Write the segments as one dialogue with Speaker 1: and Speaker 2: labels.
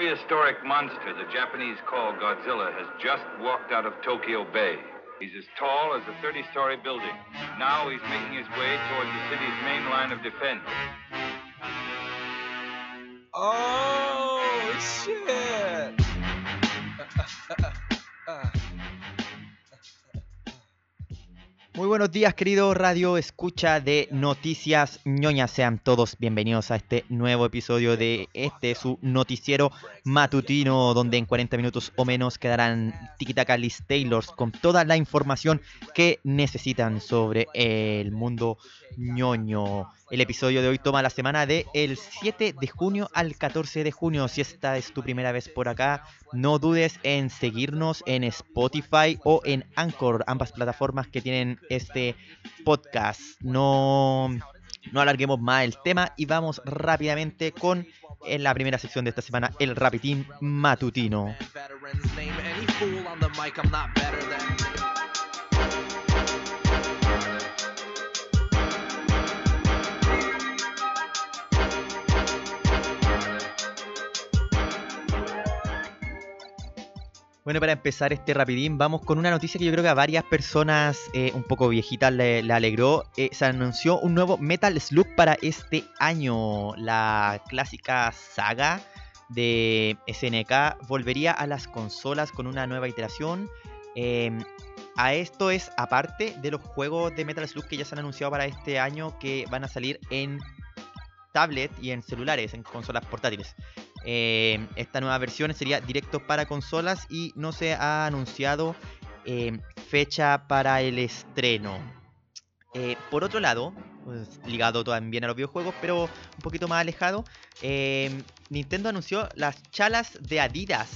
Speaker 1: prehistoric monster the Japanese call Godzilla has just walked out of Tokyo Bay. He's as tall as a 30-story building. Now he's making his way towards the city's main line of defense.
Speaker 2: Oh, shit!
Speaker 3: Muy buenos días, querido radio escucha de Noticias ñoñas. Sean todos bienvenidos a este nuevo episodio de este su noticiero matutino, donde en 40 minutos o menos quedarán Tikitaka Liz Taylors con toda la información que necesitan sobre el mundo ñoño. El episodio de hoy toma la semana de el 7 de junio al 14 de junio. Si esta es tu primera vez por acá, no dudes en seguirnos en Spotify o en Anchor, ambas plataformas que tienen este podcast. No, no alarguemos más el tema y vamos rápidamente con en la primera sección de esta semana, el Rapitín Matutino. Bueno, para empezar este rapidín, vamos con una noticia que yo creo que a varias personas eh, un poco viejitas le, le alegró. Eh, se anunció un nuevo Metal Slug para este año. La clásica saga de SNK volvería a las consolas con una nueva iteración. Eh, a esto es aparte de los juegos de Metal Slug que ya se han anunciado para este año que van a salir en tablet y en celulares, en consolas portátiles. Eh, esta nueva versión sería directo para consolas y no se ha anunciado eh, fecha para el estreno. Eh, por otro lado, pues, ligado también a los videojuegos, pero un poquito más alejado, Nintendo anunció las chalas de Adidas.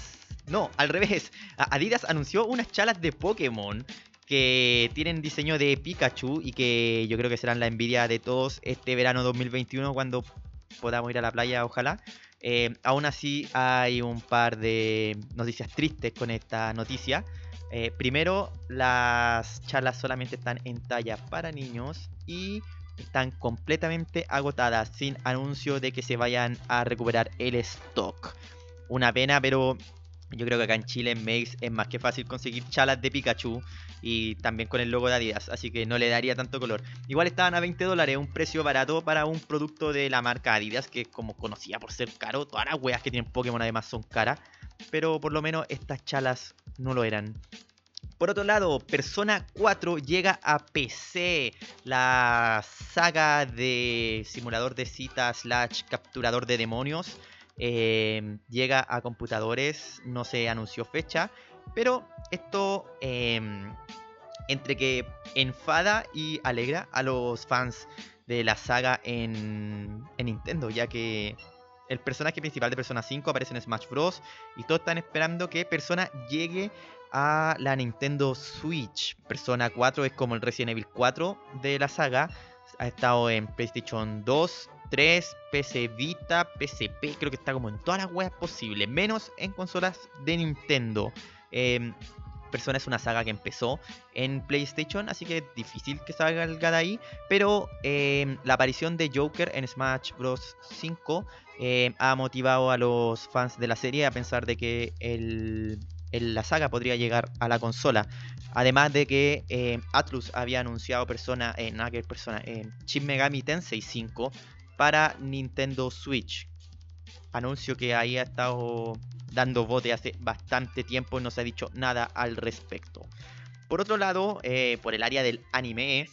Speaker 3: No, al revés. Adidas anunció unas chalas de Pokémon que tienen diseño de Pikachu y que yo creo que serán la envidia de todos este verano 2021 cuando podamos ir a la playa, ojalá. Eh, aún así hay un par de noticias tristes con esta noticia. Eh, primero, las charlas solamente están en talla para niños y están completamente agotadas sin anuncio de que se vayan a recuperar el stock. Una pena, pero yo creo que acá en Chile, en Maze, es más que fácil conseguir chalas de Pikachu y también con el logo de Adidas, así que no le daría tanto color. Igual estaban a 20 dólares, un precio barato para un producto de la marca Adidas, que como conocida por ser caro. Todas las weas que tienen Pokémon además son caras, pero por lo menos estas chalas no lo eran. Por otro lado, Persona 4 llega a PC. La saga de simulador de citas slash capturador de demonios eh, llega a computadores. No se anunció fecha. Pero esto eh, entre que enfada y alegra a los fans de la saga en, en Nintendo, ya que el personaje principal de Persona 5 aparece en Smash Bros. Y todos están esperando que Persona llegue a la Nintendo Switch. Persona 4 es como el Resident Evil 4 de la saga. Ha estado en PlayStation 2, 3, PC Vita, PSP. Creo que está como en todas las weas posibles. Menos en consolas de Nintendo. Eh, Persona es una saga que empezó en PlayStation, así que es difícil que salga de ahí. Pero eh, la aparición de Joker en Smash Bros. 5 eh, ha motivado a los fans de la serie a pensar de que el, la saga podría llegar a la consola. Además de que Atlus había anunciado Persona, eh, que Persona, Shin Megami Tensei 5 para Nintendo Switch. Anuncio que ahí ha estado dando bote hace bastante tiempo y no se ha dicho nada al respecto. Por otro lado, eh, por el área del anime,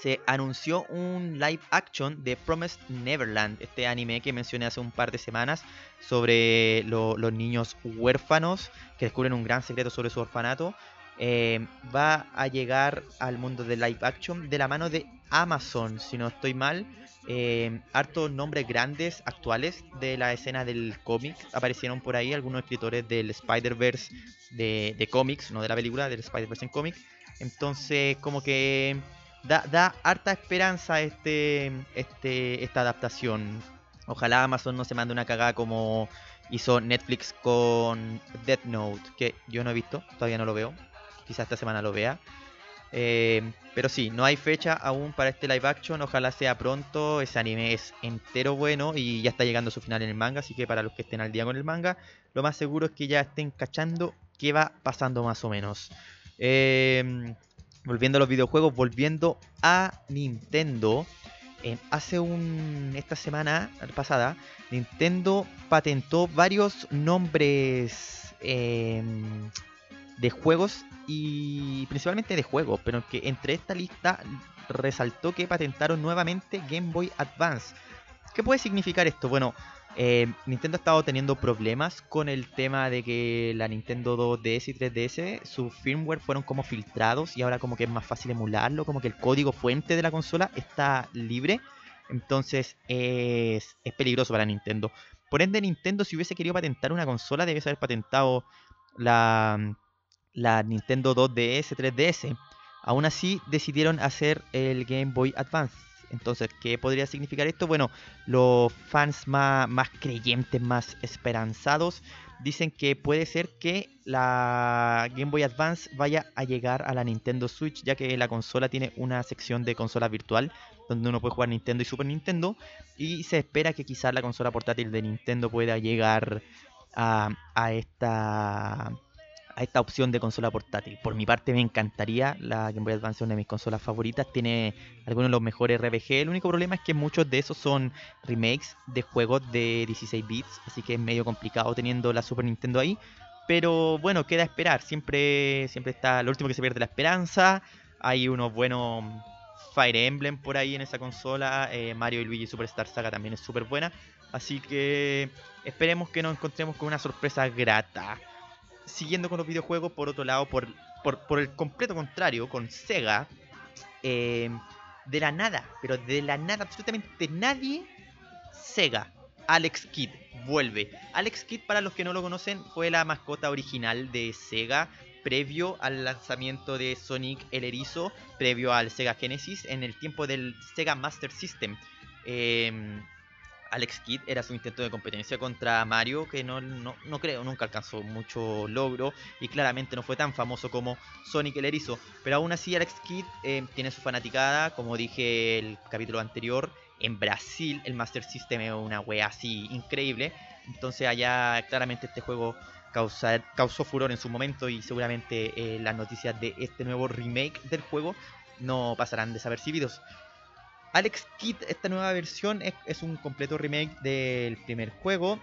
Speaker 3: se anunció un live action de Promised Neverland, este anime que mencioné hace un par de semanas sobre lo, los niños huérfanos que descubren un gran secreto sobre su orfanato. Eh, va a llegar al mundo de live action de la mano de Amazon, si no estoy mal. Eh, hartos nombres grandes actuales de la escena del cómic aparecieron por ahí, algunos escritores del Spider-Verse de, cómics, no de la película, del Spider-Verse en cómic. Entonces, como que da, da harta esperanza este, este, esta adaptación. Ojalá Amazon no se mande una cagada como hizo Netflix con Death Note, que yo no he visto, todavía no lo veo. Quizás esta semana lo vea. Eh, pero sí, no hay fecha aún para este live action. Ojalá sea pronto. Ese anime es entero bueno y ya está llegando a su final en el manga. Así que para los que estén al día con el manga, lo más seguro es que ya estén cachando qué va pasando más o menos. Eh, volviendo a los videojuegos, volviendo a Nintendo. Eh, hace un. Esta semana pasada, Nintendo patentó varios nombres em, de juegos y principalmente de juegos, pero que entre esta lista resaltó que patentaron nuevamente Game Boy Advance. ¿Qué puede significar esto? Bueno, eh, Nintendo ha estado teniendo problemas con el tema de que la Nintendo 2DS y 3DS, su firmware fueron como filtrados y ahora como que es más fácil emularlo, como que el código fuente de la consola está libre. Entonces es, es peligroso para Nintendo. Por ende, Nintendo si hubiese querido patentar una consola, debe haber patentado la, la Nintendo 2DS, 3DS. Aún así, decidieron hacer el Game Boy Advance. Entonces, ¿qué podría significar esto? Bueno, los fans más, creyentes, más esperanzados, dicen que puede ser que la Game Boy Advance vaya a llegar a la Nintendo Switch, ya que la consola tiene una sección de consola virtual donde uno puede jugar Nintendo y Super Nintendo, y se espera que quizás la consola portátil de Nintendo pueda llegar a esta a esta opción de consola portátil. Por mi parte me encantaría, la Game Boy Advance una de mis consolas favoritas, tiene algunos de los mejores RPG, el único problema es que muchos de esos son remakes de juegos de 16 bits, así que es medio complicado teniendo la Super Nintendo ahí, pero bueno, queda esperar, siempre, siempre está lo último que se pierde la esperanza, hay unos buenos Fire Emblem por ahí en esa consola, eh, Mario y Luigi Superstar Saga también es súper buena, así que esperemos que nos encontremos con una sorpresa grata siguiendo con los videojuegos, por otro lado, por, por, el completo contrario, con Sega, eh, de la nada, pero de la nada, absolutamente nadie, Sega, Alex Kidd, vuelve. Alex Kidd, para los que no lo conocen, fue la mascota original de Sega previo al lanzamiento de Sonic el Erizo, previo al Sega Genesis, en el tiempo del Sega Master System. Eh, Alex Kidd era su intento de competencia contra Mario, que no, no, creo, nunca alcanzó mucho logro y claramente no fue tan famoso como Sonic el Erizo. Pero aún así Alex Kidd eh, tiene su fanaticada, como dije el capítulo anterior, en Brasil el Master System es una wea así increíble. Entonces allá claramente este juego causó furor en su momento y seguramente eh, las noticias de este nuevo remake del juego no pasarán desapercibidos. Alex Kidd, esta nueva versión, es, un completo remake del primer juego.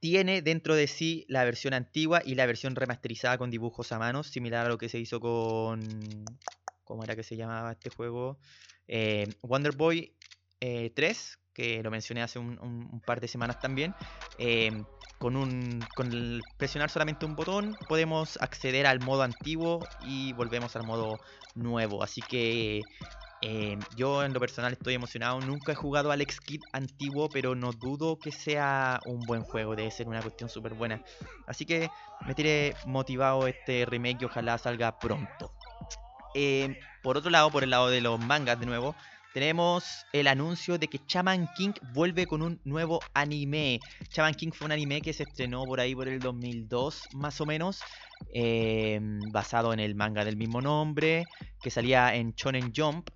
Speaker 3: Tiene dentro de sí la versión antigua y la versión remasterizada con dibujos a mano, similar a lo que se hizo con. ¿Cómo era que se llamaba este juego? Eh, Wonder Boy 3, eh, que lo mencioné hace un, par de semanas también. Eh, con, un, con presionar solamente un botón podemos acceder al modo antiguo y volvemos al modo nuevo. Así que eh, yo en lo personal estoy emocionado. Nunca he jugado Alex Kidd antiguo, pero no dudo que sea un buen juego. Debe ser una cuestión súper buena. Así que me tiré motivado este remake y ojalá salga pronto. Eh, por otro lado, por el lado de los mangas de nuevo, tenemos el anuncio de que Chaman King vuelve con un nuevo anime. Chaman King fue un anime que se estrenó por ahí por el 2002, más o menos, eh, basado en el manga del mismo nombre, que salía en Shonen Jump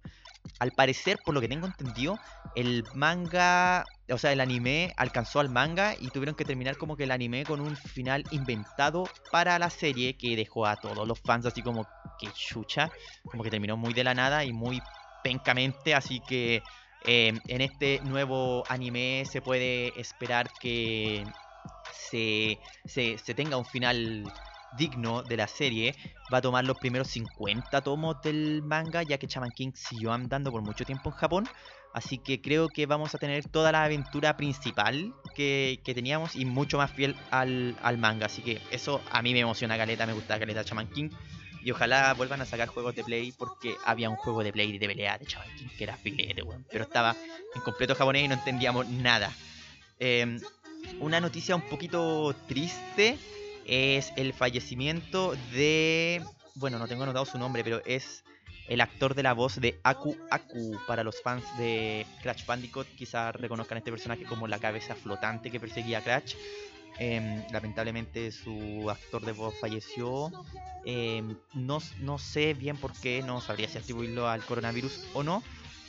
Speaker 3: al parecer, por lo que tengo entendido, el manga, o sea, el anime alcanzó al manga y tuvieron que terminar como que el anime con un final inventado para la serie que dejó a todos los fans así como que chucha, como que terminó muy de la nada y muy pencamente, así que eh, en este nuevo anime se puede esperar que se, se, se tenga un final digno de la serie, va a tomar los primeros 50 tomos del manga, ya que Chaman King siguió andando por mucho tiempo en Japón. Así que creo que vamos a tener toda la aventura principal que, teníamos y mucho más fiel al, manga. Así que eso a mí me emociona Caleta, me gusta Caleta Chaman King. Y ojalá vuelvan a sacar juegos de Play porque había un juego de Play de pelea de Chaman King que era filete, Pero estaba en completo japonés y no entendíamos nada. Em, una noticia un poquito triste es el fallecimiento de... Bueno, no tengo anotado su nombre, pero es el actor de la voz de Aku Aku. Para los fans de Crash Bandicoot, quizás reconozcan a este personaje como la cabeza flotante que perseguía a Crash. Em, lamentablemente su actor de voz falleció. Em, no, no sé bien por qué, no sabría si atribuirlo al coronavirus o no,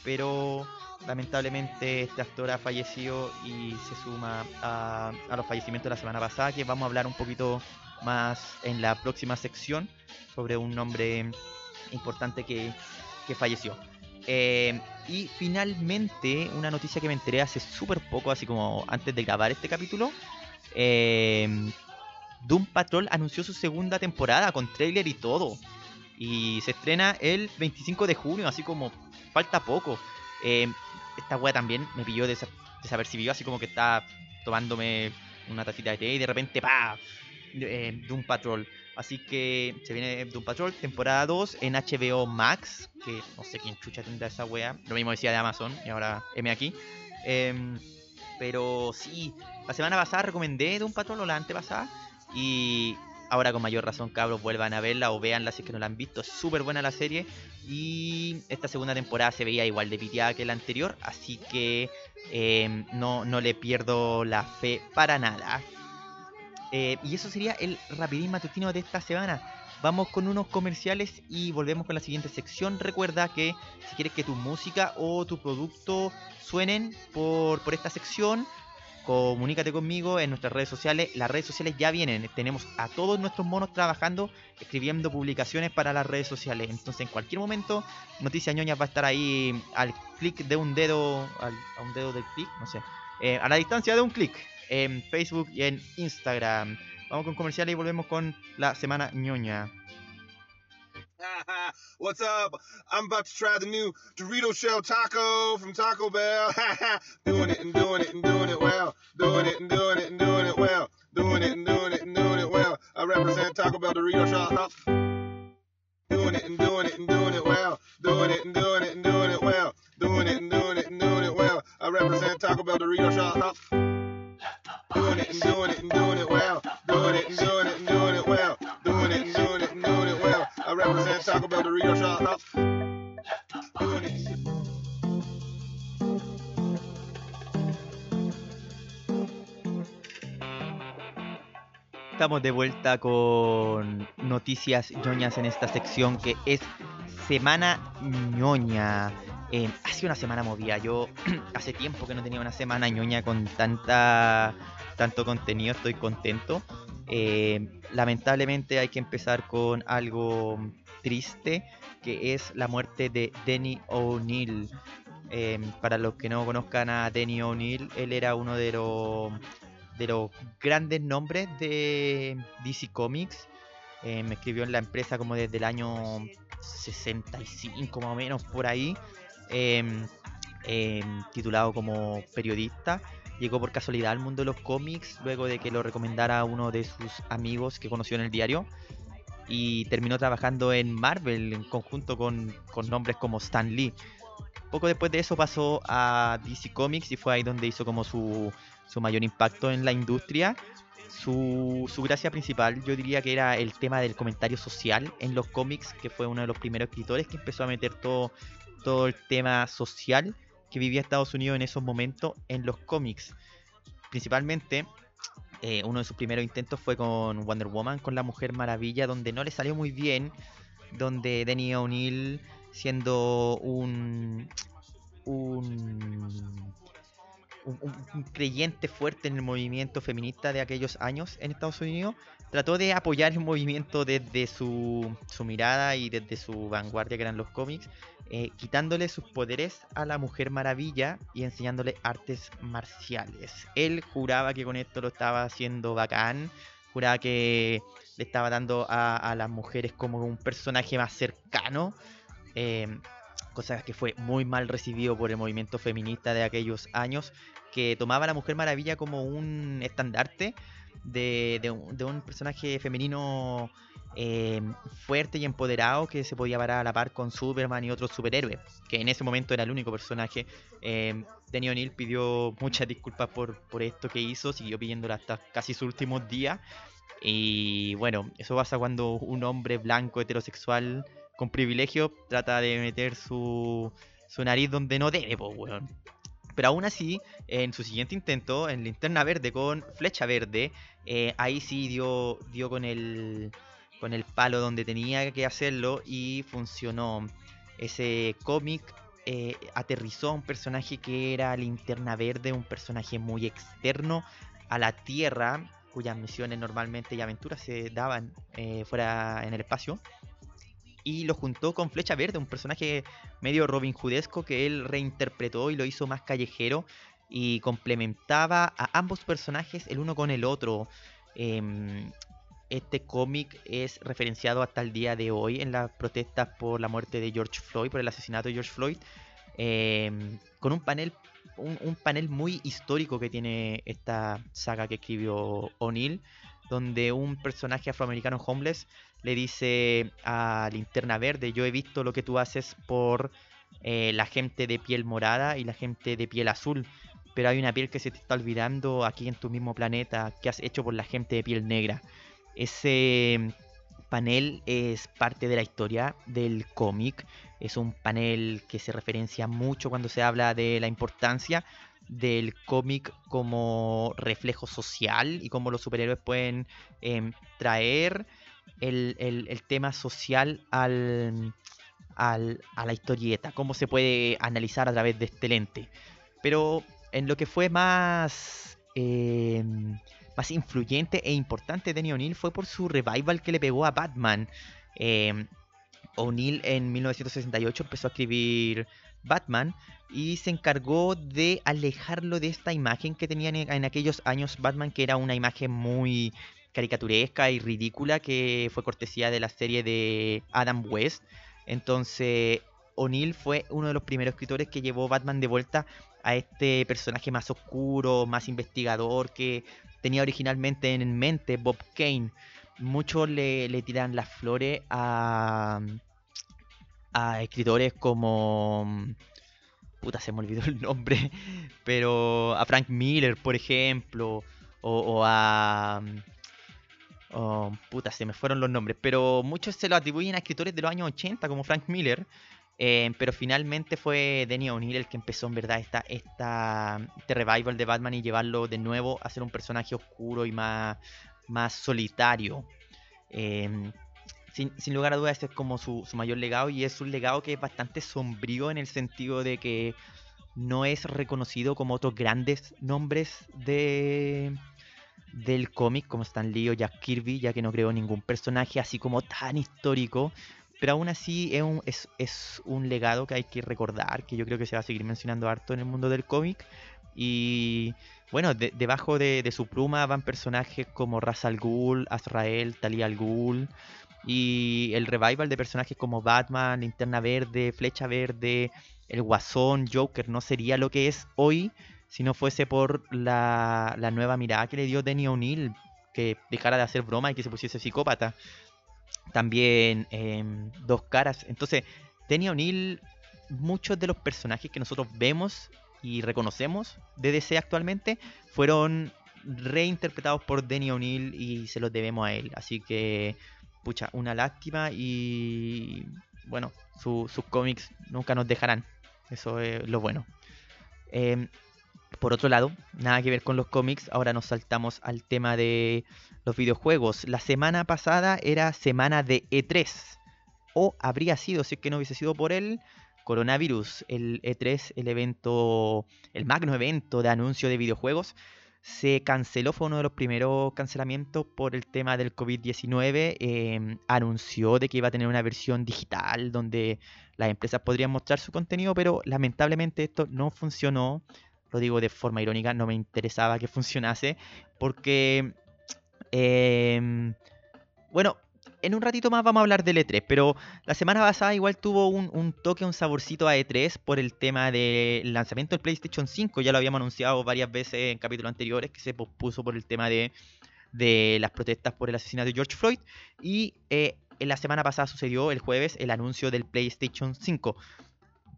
Speaker 3: pero lamentablemente este actor ha fallecido y se suma a, a, los fallecimientos de la semana pasada, que vamos a hablar un poquito más en la próxima sección sobre un nombre importante que, que falleció. Eh, y finalmente, una noticia que me enteré hace súper poco, así como antes de grabar este capítulo. Eh, Doom Patrol anunció su segunda temporada con trailer y todo. Y se estrena el 25 de junio, así como falta poco. Eh, esta wea también me pilló desapercibido, así como que está tomándome una tacita de té y de repente, ¡pa! Eh, Doom Patrol. Así que se viene Doom Patrol, temporada 2 en HBO Max, que no sé quién chucha tendrá esa wea. Lo mismo decía de Amazon y ahora M aquí. Em, pero sí, la semana pasada recomendé Doom Patrol o la antepasada. Y ahora con mayor razón, cabros, vuelvan a verla o veanla si es que no la han visto. Es súper buena la serie. Y esta segunda temporada se veía igual de piteada que la anterior. Así que em, no, no le pierdo la fe para nada. Eh, y eso sería el rapidín matutino de esta semana. Vamos con unos comerciales y volvemos con la siguiente sección. Recuerda que si quieres que tu música o tu producto suenen por, por esta sección, comunícate conmigo en nuestras redes sociales. Las redes sociales ya vienen. Tenemos a todos nuestros monos trabajando, escribiendo publicaciones para las redes sociales. Entonces, en cualquier momento, Noticias Ñoñas va a estar ahí al clic de un dedo, a un dedo del clic, no sé, eh, a la distancia de un clic en Facebook y en Instagram. Vamos con comerciales y volvemos con la semana ñoña.
Speaker 2: What's up? I'm about to try the new Dorito Shell Taco from Taco Bell. doing it and doing it and doing it well. Doing it and doing it and doing it well. Doing it and doing it and doing it well. I represent Taco Bell Dorito Shell. Doing it and doing it and doing it well. Doing it and doing it and doing it well. Doing it and doing it and doing it well. I represent Taco Bell Dorito Shell. Doing it and doing it and doing it well. Doing it and doing it and doing it well.
Speaker 3: Estamos de vuelta con noticias ñoñas en esta sección que es Semana ñoña. Eh, ha sido una semana movida. Yo hace tiempo que no tenía una semana ñoña con tanta tanto contenido. Estoy contento. Eh, lamentablemente hay que empezar con algo triste, que es la muerte de Denny O'Neill. Eh, para los que no conozcan a Denny O'Neill, él era uno de los de los grandes nombres de DC Comics. Eh, me escribió en la empresa como desde el año 65 más o menos por ahí. Titulado como periodista. Llegó por casualidad al mundo de los cómics luego de que lo recomendara uno de sus amigos que conoció en el diario. Y terminó trabajando en Marvel en conjunto con, con nombres como Stan Lee. Poco después de eso pasó a DC Comics y fue ahí donde hizo como su, su mayor impacto en la industria. Su, su, gracia principal yo diría que era el tema del comentario social en los cómics, que fue uno de los primeros escritores que empezó a meter todo, todo el tema social que vivía Estados Unidos en esos momentos en los cómics. Principalmente, eh, uno de sus primeros intentos fue con Wonder Woman, con la Mujer Maravilla, donde no le salió muy bien, donde Denny O'Neill, siendo un, un un, creyente fuerte en el movimiento feminista de aquellos años en Estados Unidos, trató de apoyar el movimiento desde su, su mirada y desde su vanguardia que eran los cómics, eh, quitándole sus poderes a la Mujer Maravilla y enseñándole artes marciales. Él juraba que con esto lo estaba haciendo bacán, juraba que le estaba dando a, las mujeres como un personaje más cercano. Eh, cosa que fue muy mal recibido por el movimiento feminista de aquellos años, que tomaba a la Mujer Maravilla como un estandarte de, un, personaje femenino eh, fuerte y empoderado que se podía parar a la par con Superman y otros superhéroes, que en ese momento era el único personaje. Eh, Danny O'Neill pidió muchas disculpas por, por esto que hizo, siguió pidiéndolo hasta casi sus últimos días. Y bueno, eso pasa cuando un hombre blanco heterosexual con privilegio trata de meter su, su nariz donde no debe, weón. Pero aún así, en su siguiente intento, en Linterna Verde con Flecha Verde, eh, ahí sí dio, dio con, el, con el palo donde tenía que hacerlo y funcionó. Ese cómic eh, aterrizó a un personaje que era Linterna Verde, un personaje muy externo a la Tierra, cuyas misiones normalmente y aventuras se daban eh, fuera en el espacio. Y lo juntó con Flecha Verde, un personaje medio Robin Hoodesco que él reinterpretó y lo hizo más callejero y complementaba a ambos personajes el uno con el otro. Em, este cómic es referenciado hasta el día de hoy en las protestas por la muerte de George Floyd, por el asesinato de George Floyd, em, con un panel, un, panel muy histórico que tiene esta saga que escribió O'Neill, donde un personaje afroamericano homeless le dice a Linterna Verde, yo he visto lo que tú haces por eh, la gente de piel morada y la gente de piel azul, pero hay una piel que se te está olvidando aquí en tu mismo planeta que has hecho por la gente de piel negra. Ese panel es parte de la historia del cómic. Es un panel que se referencia mucho cuando se habla de la importancia del cómic como reflejo social y cómo los superhéroes pueden em, traer el, tema social al, a la historieta, cómo se puede analizar a través de este lente. Pero en lo que fue más em, más influyente e importante de O'Neill fue por su revival que le pegó a Batman. Eh, O'Neill en 1968 empezó a escribir Batman y se encargó de alejarlo de esta imagen que tenían en aquellos años Batman, que era una imagen muy caricaturesca y ridícula que fue cortesía de la serie de Adam West. Entonces, O'Neill fue uno de los primeros escritores que llevó Batman de vuelta a este personaje más oscuro, más investigador, que tenía originalmente en mente Bob Kane. Muchos le, le tiran las flores a, a escritores como... Puta, se me olvidó el nombre. Pero a Frank Miller, por ejemplo. O, a... puta, se me fueron los nombres. Pero muchos se lo atribuyen a escritores de los años 80 como Frank Miller. Eh, pero finalmente fue Danny O'Neill el que empezó en verdad esta, esta, este revival de Batman y llevarlo de nuevo a ser un personaje oscuro y más, más solitario. Em, sin, lugar a dudas, este es como su, mayor legado y es un legado que es bastante sombrío en el sentido de que no es reconocido como otros grandes nombres de del cómic como Stan Lee o Jack Kirby, ya que no creó ningún personaje así como tan histórico pero aún así es un, es, un legado que hay que recordar, que yo creo que se va a seguir mencionando harto en el mundo del cómic. Y bueno, debajo de, su pluma van personajes como Ra's al Ghul, Azrael, Talia al Ghul. Y el revival de personajes como Batman, Linterna Verde, Flecha Verde, el Guasón, Joker, no sería lo que es hoy si no fuese por la, nueva mirada que le dio Danny O'Neill, que dejara de hacer broma y que se pusiese psicópata también em, Dos Caras. Entonces, Danny O'Neill, muchos de los personajes que nosotros vemos y reconocemos de DC actualmente fueron reinterpretados por Danny O'Neill y se los debemos a él. Así que, pucha, una lástima y bueno, sus cómics nunca nos dejarán. Eso es lo bueno. Em, por otro lado, nada que ver con los cómics, ahora nos saltamos al tema de los videojuegos. La semana pasada era semana de E3, o habría sido, si es que no hubiese sido por el coronavirus, el E3, el evento, el magno evento de anuncio de videojuegos, se canceló, fue uno de los primeros cancelamientos por el tema del COVID-19. Em, anunció de que iba a tener una versión digital donde las empresas podrían mostrar su contenido, pero lamentablemente esto no funcionó lo digo de forma irónica, no me interesaba que funcionase, porque, em, bueno, en un ratito más vamos a hablar del E3, pero la semana pasada igual tuvo un, toque, un saborcito a E3 por el tema del lanzamiento del PlayStation 5, ya lo habíamos anunciado varias veces en capítulos anteriores, que se pospuso por el tema de, de las protestas por el asesinato de George Floyd, y eh, en la semana pasada sucedió el jueves el anuncio del PlayStation 5.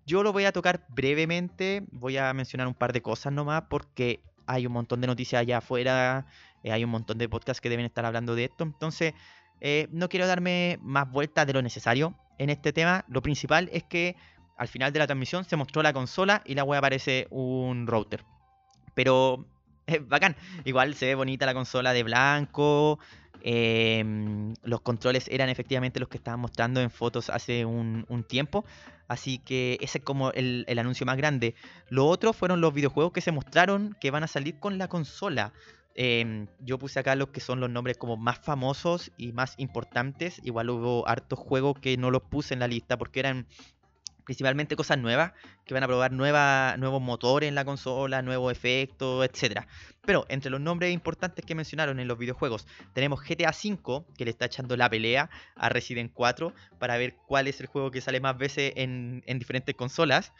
Speaker 3: Yo lo voy a tocar brevemente, voy a mencionar un par de cosas nomás porque hay un montón de noticias allá afuera, eh, hay un montón de podcasts que deben estar hablando de esto, entonces eh, no quiero darme más vueltas de lo necesario en este tema. Lo principal es que al final de la transmisión se mostró la consola y la wea parece un router. Pero es bacán. Igual se ve bonita la consola de blanco. em, los controles eran efectivamente los que estaban mostrando en fotos hace un, tiempo. Así que ese es como el, el anuncio más grande. Lo otro fueron los videojuegos que se mostraron que van a salir con la consola. Em, yo puse acá los que son los nombres como más famosos y más importantes. Igual hubo hartos juegos que no los puse en la lista porque eran principalmente cosas nuevas, que van a probar nueva, nuevos motores en la consola, nuevos efectos, etc. Pero entre los nombres importantes que mencionaron en los videojuegos, tenemos GTA V, que le está echando la pelea a Resident 4 para ver cuál es el juego que sale más veces en, en diferentes consolas.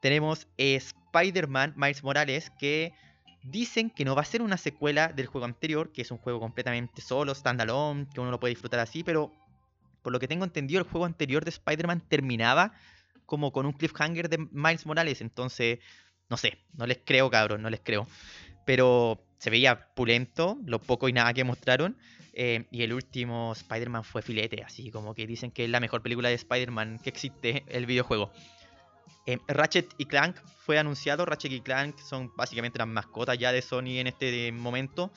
Speaker 3: Tenemos Spider-Man Miles Morales, que dicen que no va a ser una secuela del juego anterior, que es un juego completamente solo, standalone, que uno lo puede disfrutar así, pero por lo que tengo entendido, el juego anterior de Spider-Man terminaba como con un cliffhanger de Miles Morales. Entonces, no sé, no les creo, cabrón, no les creo. Pero se veía pulento, lo poco y nada que mostraron. eh, y el último Spider-Man fue filete, así como que dicen que es la mejor película de Spider-Man que existe el videojuego. Eh, Ratchet y Clank fue anunciado. Ratchet y Clank son básicamente las mascotas ya de Sony en este momento.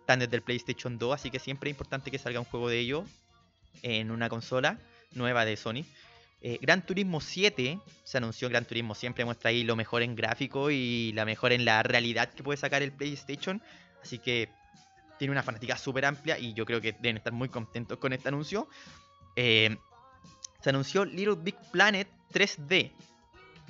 Speaker 3: Están desde el PlayStation 2, así que siempre es importante que salga un juego de ellos en una consola nueva de Sony. Eh, Gran Turismo 7 se anunció. Gran Turismo siempre muestra ahí lo mejor en gráfico y la mejor en la realidad que puede sacar el PlayStation. Así que tiene una fanática súper amplia y yo creo que deben estar muy contentos con este anuncio. Eh, se anunció Little Big Planet 3D.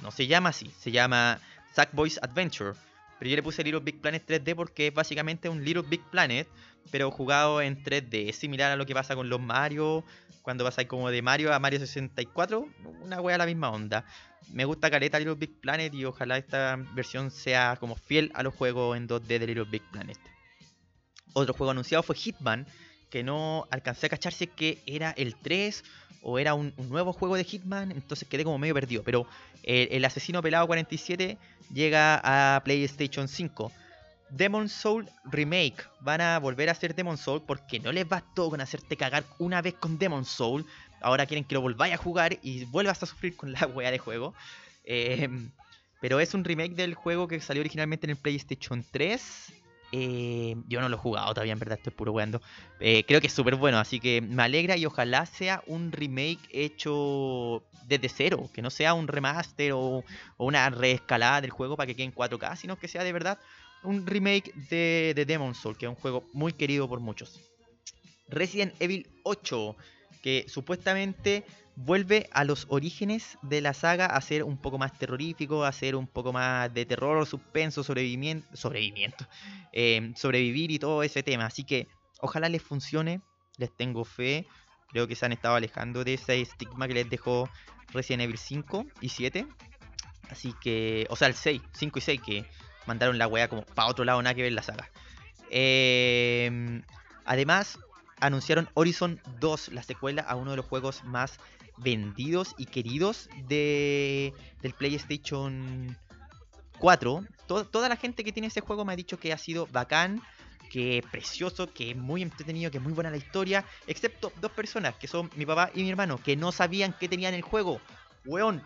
Speaker 3: No se llama así, se llama Sackboy's Adventure. Pero yo le puse Little Big Planet 3D porque es básicamente un Little Big Planet, pero jugado en 3D. Es similar a lo que pasa con los Mario, cuando ahí como de Mario a Mario 64, una wea a la misma onda. Me gusta Caleta Little Big Planet y ojalá esta versión sea como fiel a los juegos en 2D de Little Big Planet. Otro juego anunciado fue Hitman, que no alcancé a cachar si es que era el 3 o era un, nuevo juego de Hitman, entonces quedé como medio perdido. Pero el asesino pelado 47 llega a PlayStation 5. Demon Soul Remake. Van a volver a hacer Demon Soul porque no les bastó con hacerte cagar una vez con Demon Soul. Ahora quieren que lo volváis a jugar y vuelvas a sufrir con la wea de juego. Eh, pero es un remake del juego que salió originalmente en el PlayStation 3. Eh, yo no lo he jugado todavía, en verdad, estoy puro weando. Eh, creo que es súper bueno, así que me alegra y ojalá sea un remake hecho desde cero, que no sea un remaster o, o una reescalada del juego para que quede en 4K, sino que sea de verdad un remake de, de Demon Soul, que es un juego muy querido por muchos. Resident Evil 8, que supuestamente vuelve a los orígenes de la saga a ser un poco más terrorífico, a ser un poco más de terror, suspenso, sobrevivimiento, sobrevivimiento, eh, sobrevivir y todo ese tema. Así que ojalá les funcione, les tengo fe. Creo que se han estado alejando de ese estigma que les dejó Resident Evil 5 y 7. Así que, o sea, el 6, 5 y 6 que mandaron la weá como para otro lado, nada que ver la saga. Eh, además, anunciaron Horizon 2, la secuela a uno de los juegos más vendidos y queridos de, del PlayStation 4. To- toda la gente que tiene ese juego me ha dicho que ha sido bacán, que precioso, que es muy entretenido, que es muy buena la historia, excepto dos personas, que son mi papá y mi hermano, que no sabían que tenían el juego. Weón,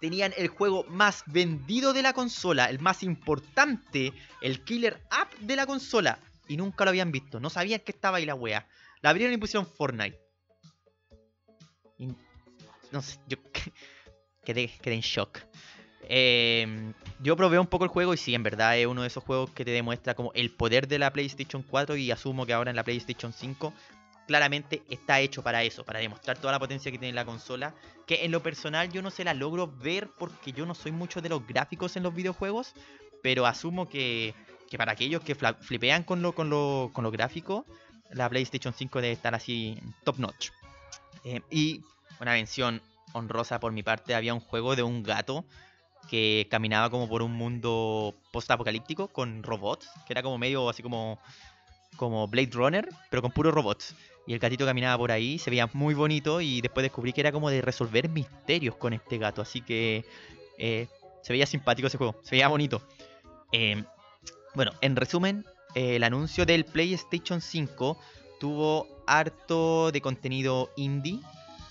Speaker 3: tenían el juego más vendido de la consola, el más importante, el killer app de la consola, y nunca lo habían visto, no sabían que estaba ahí la wea. La abrieron y pusieron Fortnite. No sé, yo quedé, quedé en shock. Eh, yo probé un poco el juego y sí, en verdad es uno de esos juegos que te demuestra como el poder de la PlayStation 4 y asumo que ahora en la PlayStation 5 claramente está hecho para eso, para demostrar toda la potencia que tiene la consola, que en lo personal yo no se la logro ver porque yo no soy mucho de los gráficos en los videojuegos, pero asumo que, que para aquellos que flipean con lo, con, lo, con gráfico, la PlayStation 5 debe estar así top notch. Eh, y una mención honrosa por mi parte, había un juego de un gato que caminaba como por un mundo post-apocalíptico con robots, que era como medio así como, como Blade Runner, pero con puros robots. Y el gatito caminaba por ahí, se veía muy bonito y después descubrí que era como de resolver misterios con este gato, así que eh, se veía simpático ese juego, se veía bonito. Eh, bueno, en resumen, eh, el anuncio del PlayStation 5 tuvo harto de contenido indie,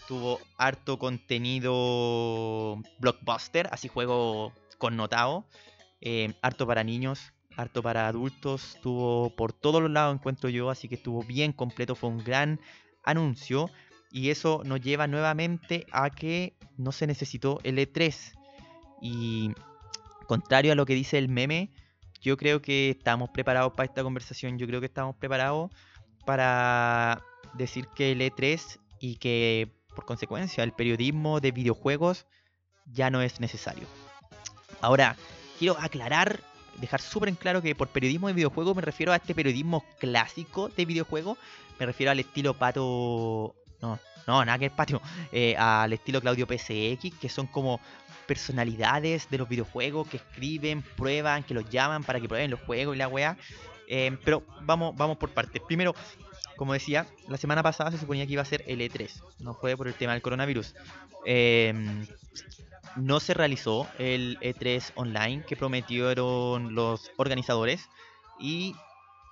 Speaker 3: tuvo harto contenido blockbuster, así juego connotado, eh, harto para niños, harto para adultos, tuvo por todos los lados encuentro yo, así que estuvo bien completo, fue un gran anuncio y eso nos lleva nuevamente a que no se necesitó el E3 y contrario a lo que dice el meme, yo creo que estamos preparados para esta conversación, yo creo que estamos preparados para decir que el E3 y que por consecuencia el periodismo de videojuegos ya no es necesario. Ahora, quiero aclarar, dejar súper en claro que por periodismo de videojuegos me refiero a este periodismo clásico de videojuegos, me refiero al estilo pato... No, no, nada que es patio, eh, al estilo Claudio PSX, que son como personalidades de los videojuegos que escriben, prueban, que los llaman para que prueben los juegos y la weá. Eh, pero vamos, vamos por partes. Primero, como decía, la semana pasada se suponía que iba a ser el E3, no fue por el tema del coronavirus. Em, no se realizó el E3 online que prometieron los organizadores y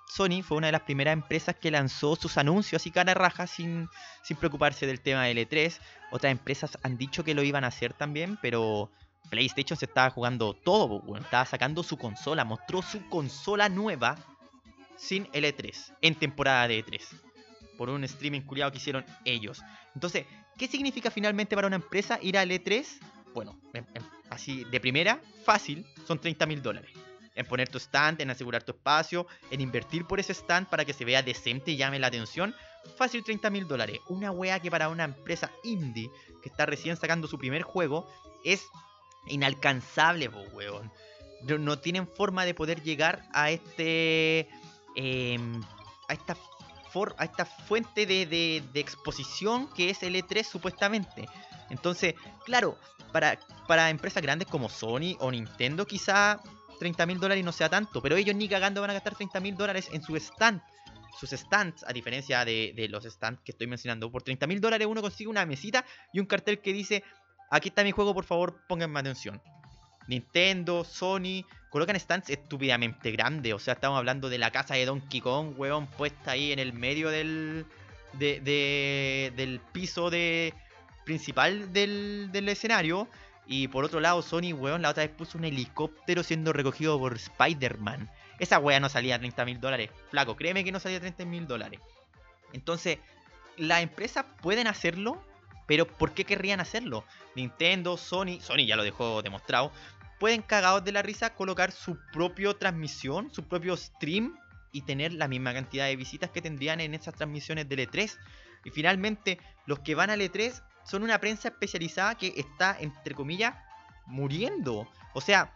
Speaker 3: Sony fue una de las primeras empresas que lanzó sus anuncios y cara raja sin, sin preocuparse del tema del E3. Otras empresas han dicho que lo iban a hacer también, pero PlayStation se estaba jugando todo, estaba sacando su consola, mostró su consola nueva sin el E3 en temporada de E3 por un streaming culiado que hicieron ellos. Entonces, ¿qué significa finalmente para una empresa ir al E3? Bueno, así de primera, fácil, son 30 mil dólares en poner tu stand, en asegurar tu espacio, en invertir por ese stand para que se vea decente y llame la atención. Fácil 30 mil dólares. Una wea que para una empresa indie que está recién sacando su primer juego es inalcanzable, weón. No, tienen forma de poder llegar a este. Em, a esta a esta fuente de, exposición que es el E3 supuestamente. Entonces, claro, para, para empresas grandes como Sony o Nintendo quizá 30 mil dólares no sea tanto, pero ellos ni cagando van a gastar 30 mil dólares en su stand. Sus stands, a diferencia de, los stands que estoy mencionando, por 30 mil dólares uno consigue una mesita y un cartel que dice, aquí está mi juego, por favor, pónganme atención. Nintendo, Sony, colocan stands estúpidamente grandes. O sea, estamos hablando de la casa de Donkey Kong, weón, puesta ahí en el medio del, del piso de, principal del, del escenario. Y por otro lado, Sony, weón, la otra vez puso un helicóptero siendo recogido por Spider-Man. Esa weá no salía a 30 mil dólares. Flaco, créeme que no salía a 30 mil dólares. Entonces, las empresas pueden hacerlo, pero ¿por qué querrían hacerlo? Nintendo, Sony, Sony ya lo dejó demostrado, pueden cagados de la risa colocar su propio transmisión, su propio stream y tener la misma cantidad de visitas que tendrían en esas transmisiones del E3. Y finalmente, los que van al E3 son una prensa especializada que está, entre comillas, muriendo. O sea,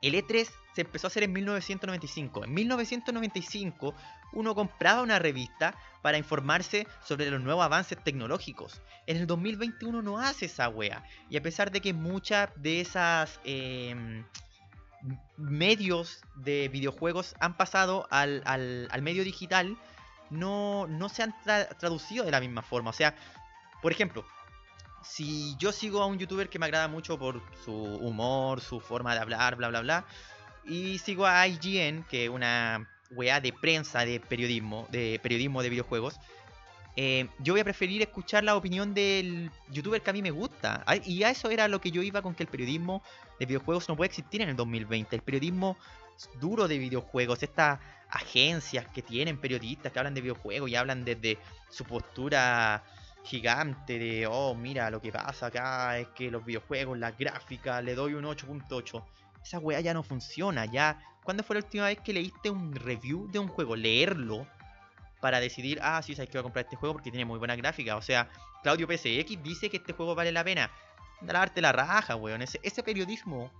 Speaker 3: el E3 se empezó a hacer en 1995. En 1995 uno compraba una revista para informarse sobre los nuevos avances tecnológicos. En el 2021 no hace esa wea. Y a pesar de que muchas de esas em, medios de videojuegos han pasado al, medio digital, no, no se han traducido de la misma forma. O sea, por ejemplo, si yo sigo a un youtuber que me agrada mucho por su humor, su forma de hablar, bla, bla, bla, y sigo a IGN, que es una weá de prensa de periodismo, de periodismo de videojuegos, eh, yo voy a preferir escuchar la opinión del youtuber que a mí me gusta. Y a eso era lo que yo iba con que el periodismo de videojuegos no puede existir en el 2020. El periodismo duro de videojuegos, estas agencias que tienen periodistas que hablan de videojuegos y hablan desde su postura gigante de, oh, mira, lo que pasa acá es que los videojuegos, la gráfica, le doy un 8.8. Esa weá ya no funciona, ya... ¿Cuándo fue la última vez que leíste un review de un juego? Leerlo para decidir, ah, sí, sabes que voy a comprar este juego porque tiene muy buena gráfica. O sea, Claudio PSX dice que este juego vale la pena. Anda a lavarte la raja, weón. Ese, ese periodismo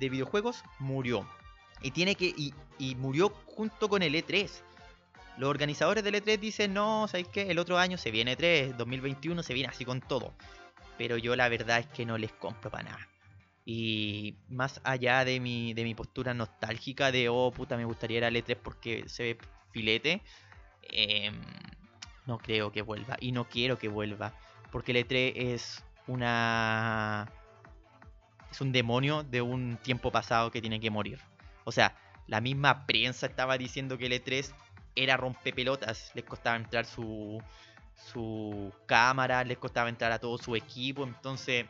Speaker 3: de videojuegos murió. Y tiene que. Y, y murió junto con el E3. Los organizadores del E3 dicen, no, ¿sabéis qué? El otro año se viene E3, 2021 se viene así con todo. Pero yo la verdad es que no les compro para nada. Y más allá de mi, de mi postura nostálgica de, oh puta, me gustaría ir al E3 porque se ve filete, em, no creo que vuelva. Y no quiero que vuelva. Porque el E3 es una... Es un demonio de un tiempo pasado que tiene que morir. O sea, la misma prensa estaba diciendo que el E3 era rompepelotas, les costaba entrar su, su cámara, les costaba entrar a todo su equipo, entonces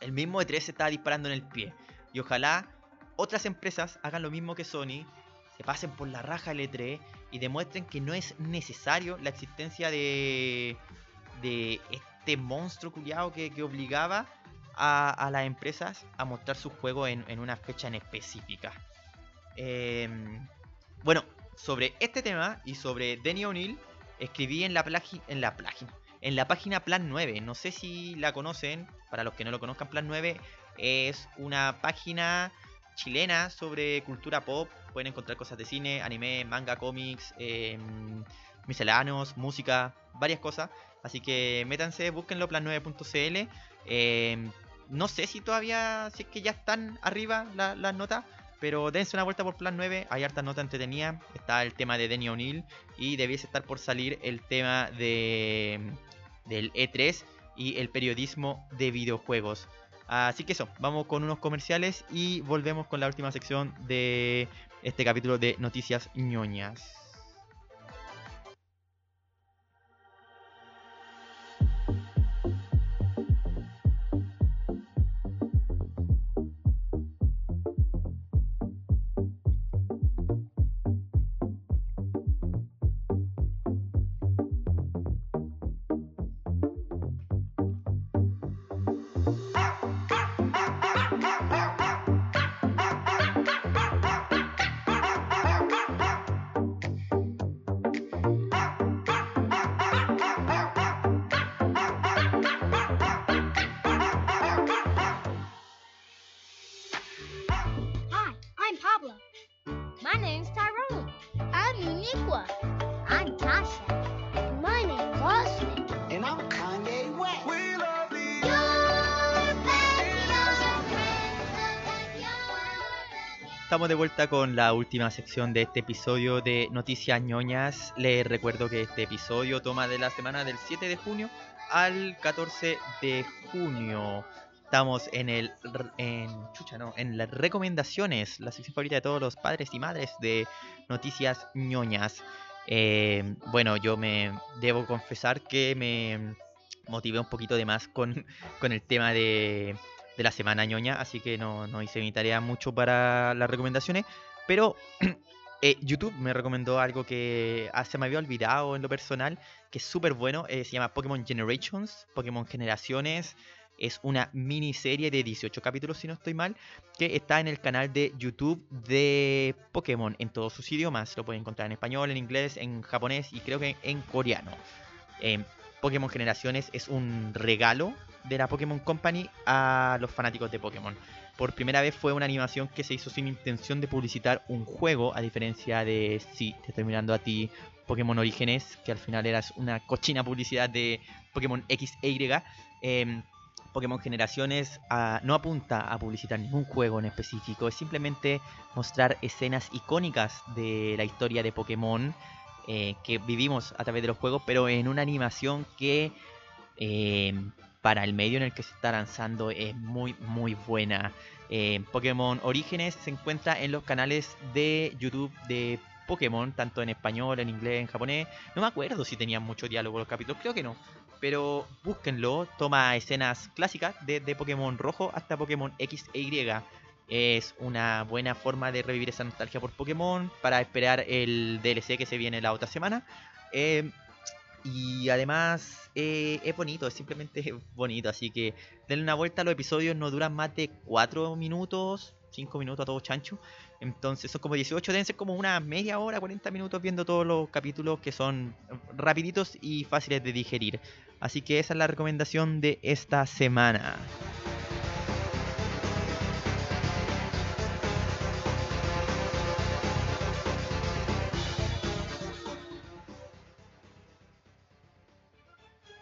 Speaker 3: el mismo E3 se estaba disparando en el pie. Y ojalá otras empresas hagan lo mismo que Sony, se pasen por la raja el E3 y demuestren que no es necesario la existencia de, de este monstruo culiado que, obligaba a, las empresas a mostrar su juego en, una fecha en específica. Eh, bueno, sobre este tema y sobre Denny O'Neill escribí en la, en la página en la página Plan 9. No sé si la conocen, para los que no lo conozcan, Plan 9 es una página chilena sobre cultura pop. Pueden encontrar cosas de cine, anime, manga, cómics, eh, misceláneos, música, varias cosas. Así que métanse, búsquenlo, plan9.cl. Eh, no sé si todavía, si es que ya están arriba las la notas. Pero dense una vuelta por Plan 9, hay harta nota entretenida. Está el tema de Denny O'Neill y debiese estar por salir el tema de del E3 y el periodismo de videojuegos. Así que eso, vamos con unos comerciales y volvemos con la última sección de este capítulo de Noticias ñoñas. Estamos de vuelta con la última sección de este episodio de Noticias ñoñas. Les recuerdo que este episodio toma de la semana del 7 de junio al 14 de junio. Estamos en el en chucha, no, en las recomendaciones, la sección favorita de todos los padres y madres de Noticias ñoñas. Eh, bueno, yo me debo confesar que me motivé un poquito de más con, con el tema de, de la semana ñoña, así que no, no hice mi tarea mucho para las recomendaciones, pero eh, YouTube me recomendó algo que ah, se me había olvidado en lo personal, que es súper bueno, eh, se llama Pokémon Generations, Pokémon Generaciones, es una miniserie de 18 capítulos si no estoy mal, que está en el canal de YouTube de Pokémon en todos sus idiomas, lo pueden encontrar en español, en inglés, en japonés y creo que en coreano. Eh, Pokémon Generaciones es un regalo de la Pokémon Company a los fanáticos de Pokémon. Por primera vez fue una animación que se hizo sin intención de publicitar un juego, a diferencia de, sí, te a ti, Pokémon Orígenes, que al final era una cochina publicidad de Pokémon X e Y. Em, Pokémon Generaciones ah, no apunta a publicitar ningún juego en específico, es simplemente mostrar escenas icónicas de la historia de Pokémon eh, que vivimos a través de los juegos, pero en una animación que eh, para el medio en el que se está lanzando es muy muy buena. Eh, Pokémon Orígenes se encuentra en los canales de YouTube de Pokémon, tanto en español, en inglés, en japonés. No me acuerdo si tenían mucho diálogo los capítulos, creo que no. Pero búsquenlo, toma escenas clásicas desde Pokémon Rojo hasta Pokémon X e Y. Es una buena forma de revivir esa nostalgia por Pokémon para esperar el DLC que se viene la otra semana. Eh, y además eh, es bonito, es simplemente bonito. Así que denle una vuelta. Los episodios no duran más de 4 minutos, 5 minutos a todo chancho. Entonces son como 18, deben ser como una media hora, 40 minutos viendo todos los capítulos que son rapiditos y fáciles de digerir. Así que esa es la recomendación de esta semana.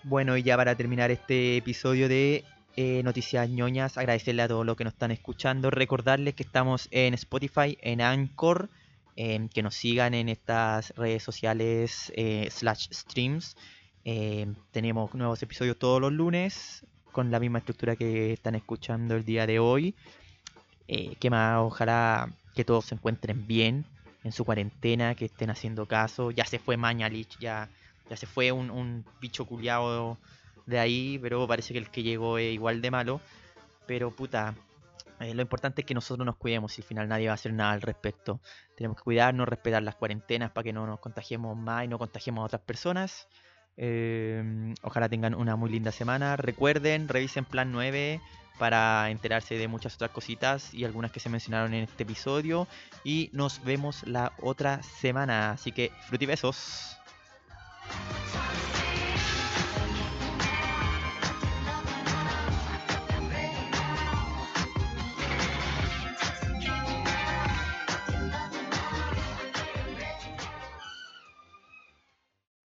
Speaker 3: Bueno, y ya para terminar este episodio de eh, Noticias ñoñas, agradecerle a todos los que nos están escuchando, recordarles que estamos en Spotify, en Anchor, em, que nos sigan en estas redes sociales eh, slash streams. Em, tenemos nuevos episodios todos los lunes con la misma estructura que están escuchando el día de hoy. Eh, que más, ojalá que todos se encuentren bien en su cuarentena, que estén haciendo caso. Ya se fue Mañalich, ya ya se fue un, un bicho culiado de ahí, pero parece que el que llegó es igual de malo. Pero puta, eh, lo importante es que nosotros nos cuidemos y al final nadie va a hacer nada al respecto. Tenemos que cuidarnos, respetar las cuarentenas para que no nos contagiemos más y no contagiemos a otras personas. Eh, ojalá tengan una muy linda semana. Recuerden, revisen Plan 9 para enterarse de muchas otras cositas y algunas que se mencionaron en este episodio. Y nos vemos la otra semana. Así que, frutibesos.
Speaker 4: Time